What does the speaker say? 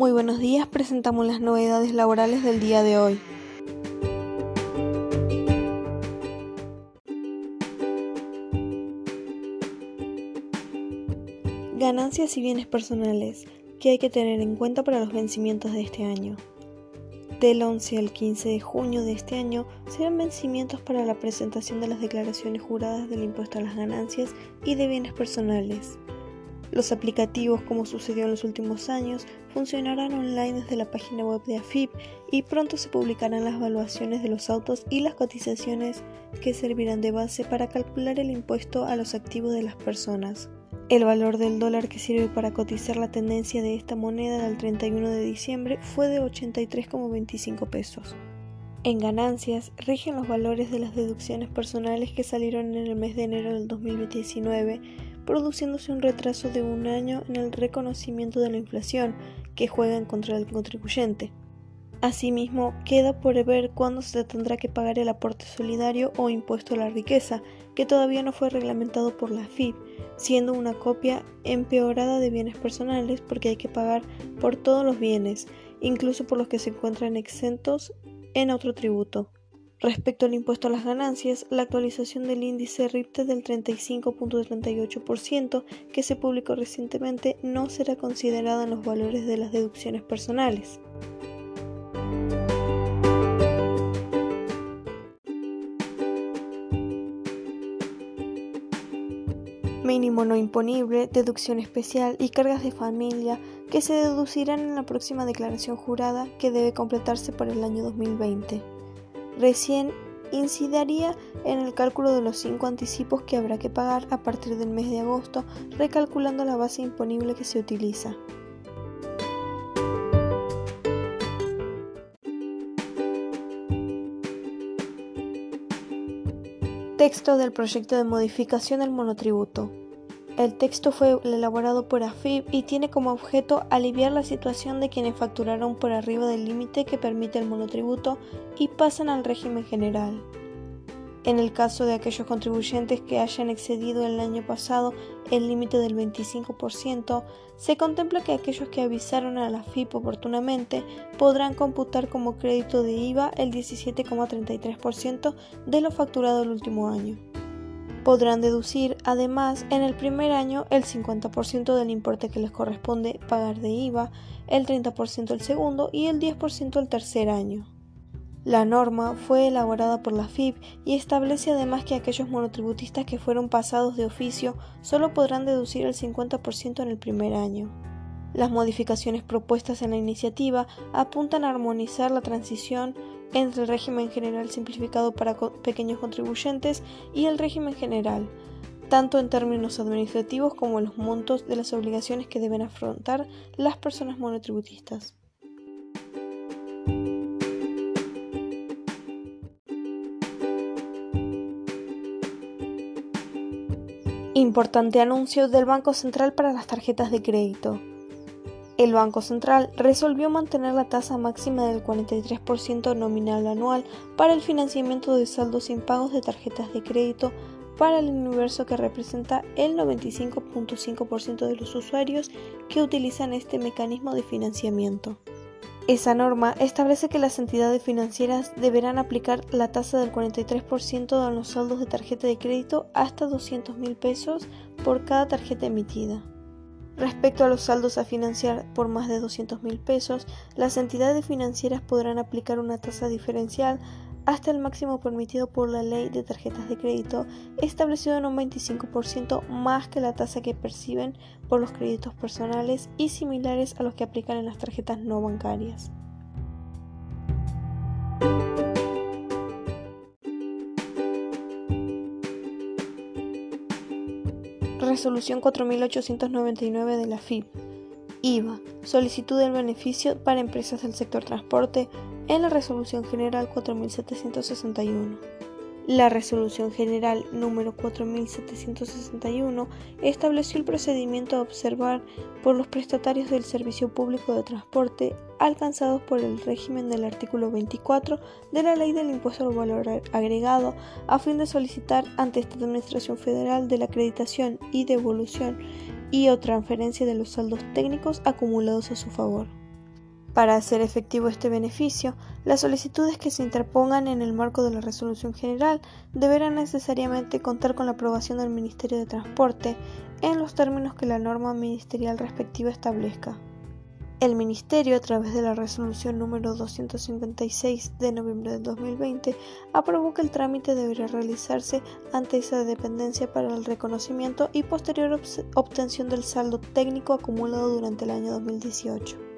Muy buenos días, presentamos las novedades laborales del día de hoy. Ganancias y bienes personales que hay que tener en cuenta para los vencimientos de este año. Del 11 al 15 de junio de este año serán vencimientos para la presentación de las declaraciones juradas del impuesto a las ganancias y de bienes personales. Los aplicativos, como sucedió en los últimos años, funcionarán online desde la página web de AFIP y pronto se publicarán las evaluaciones de los autos y las cotizaciones que servirán de base para calcular el impuesto a los activos de las personas. El valor del dólar que sirve para cotizar la tendencia de esta moneda al 31 de diciembre fue de 83,25 pesos. En ganancias rigen los valores de las deducciones personales que salieron en el mes de enero del 2019 produciéndose un retraso de un año en el reconocimiento de la inflación que juega en contra del contribuyente. Asimismo, queda por ver cuándo se tendrá que pagar el aporte solidario o impuesto a la riqueza, que todavía no fue reglamentado por la FIP, siendo una copia empeorada de bienes personales porque hay que pagar por todos los bienes, incluso por los que se encuentran exentos en otro tributo. Respecto al impuesto a las ganancias, la actualización del índice RIPTE del 35.38% que se publicó recientemente no será considerada en los valores de las deducciones personales. mínimo no imponible, deducción especial y cargas de familia que se deducirán en la próxima declaración jurada que debe completarse para el año 2020 recién incidiría en el cálculo de los cinco anticipos que habrá que pagar a partir del mes de agosto, recalculando la base imponible que se utiliza. Texto del proyecto de modificación del monotributo. El texto fue elaborado por AFIP y tiene como objeto aliviar la situación de quienes facturaron por arriba del límite que permite el monotributo y pasan al régimen general. En el caso de aquellos contribuyentes que hayan excedido el año pasado el límite del 25%, se contempla que aquellos que avisaron a la FIP oportunamente podrán computar como crédito de IVA el 17,33% de lo facturado el último año. Podrán deducir, además, en el primer año el 50% del importe que les corresponde pagar de IVA, el 30% el segundo y el 10% el tercer año. La norma fue elaborada por la FIP y establece además que aquellos monotributistas que fueron pasados de oficio solo podrán deducir el 50% en el primer año. Las modificaciones propuestas en la iniciativa apuntan a armonizar la transición entre el régimen general simplificado para pequeños contribuyentes y el régimen general, tanto en términos administrativos como en los montos de las obligaciones que deben afrontar las personas monotributistas. Importante anuncio del Banco Central para las tarjetas de crédito. El Banco Central resolvió mantener la tasa máxima del 43% nominal anual para el financiamiento de saldos impagos de tarjetas de crédito para el universo que representa el 95.5% de los usuarios que utilizan este mecanismo de financiamiento. Esa norma establece que las entidades financieras deberán aplicar la tasa del 43% en los saldos de tarjeta de crédito hasta 200 mil pesos por cada tarjeta emitida. Respecto a los saldos a financiar por más de 200 mil pesos, las entidades financieras podrán aplicar una tasa diferencial hasta el máximo permitido por la ley de tarjetas de crédito, establecido en un 25% más que la tasa que perciben por los créditos personales y similares a los que aplican en las tarjetas no bancarias. Resolución 4899 de la FIP. IVA. Solicitud del beneficio para empresas del sector transporte en la Resolución General 4761. La Resolución General número 4761 estableció el procedimiento a observar por los prestatarios del servicio público de transporte alcanzados por el régimen del artículo 24 de la Ley del Impuesto al Valor Agregado a fin de solicitar ante esta Administración Federal de la acreditación y devolución y o transferencia de los saldos técnicos acumulados a su favor. Para hacer efectivo este beneficio, las solicitudes que se interpongan en el marco de la resolución general deberán necesariamente contar con la aprobación del Ministerio de Transporte en los términos que la norma ministerial respectiva establezca. El Ministerio, a través de la resolución número 256 de noviembre de 2020, aprobó que el trámite deberá realizarse ante esa dependencia para el reconocimiento y posterior obtención del saldo técnico acumulado durante el año 2018.